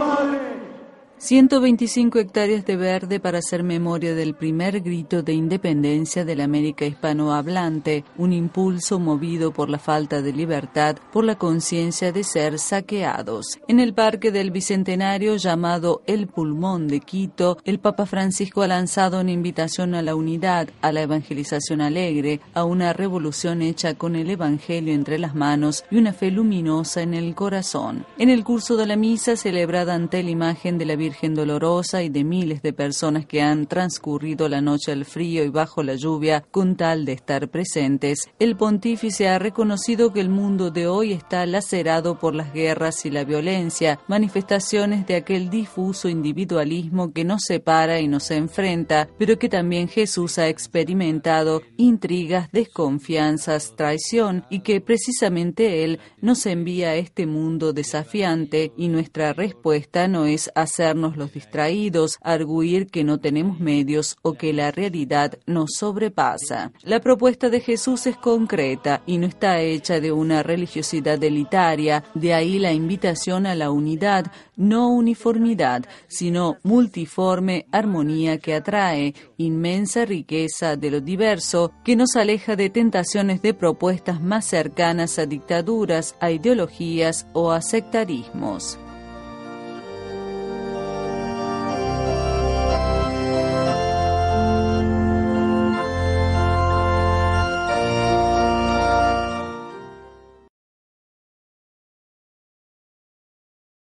Allah. 125 hectáreas de verde para hacer memoria del primer grito de independencia de la América hispanohablante, un impulso movido por la falta de libertad, por la conciencia de ser saqueados. En el Parque del Bicentenario llamado El Pulmón de Quito, el Papa Francisco ha lanzado una invitación a la unidad, a la evangelización alegre, a una revolución hecha con el Evangelio entre las manos y una fe luminosa en el corazón. En el curso de la misa celebrada ante la imagen de la Virgen Dolorosa y de miles de personas que han transcurrido la noche al frío y bajo la lluvia con tal de estar presentes, el pontífice ha reconocido que el mundo de hoy está lacerado por las guerras y la violencia, manifestaciones de aquel difuso individualismo que nos separa y nos enfrenta, pero que también Jesús ha experimentado intrigas, desconfianzas, traición y que precisamente Él nos envía a este mundo desafiante y nuestra respuesta no es los distraídos, arguir que no tenemos medios o que la realidad nos sobrepasa. La propuesta de Jesús es concreta y no está hecha de una religiosidad elitaria, de ahí la invitación a la unidad, no uniformidad, sino multiforme armonía que atrae, inmensa riqueza de lo diverso, que nos aleja de tentaciones de propuestas más cercanas a dictaduras, a ideologías o a sectarismos.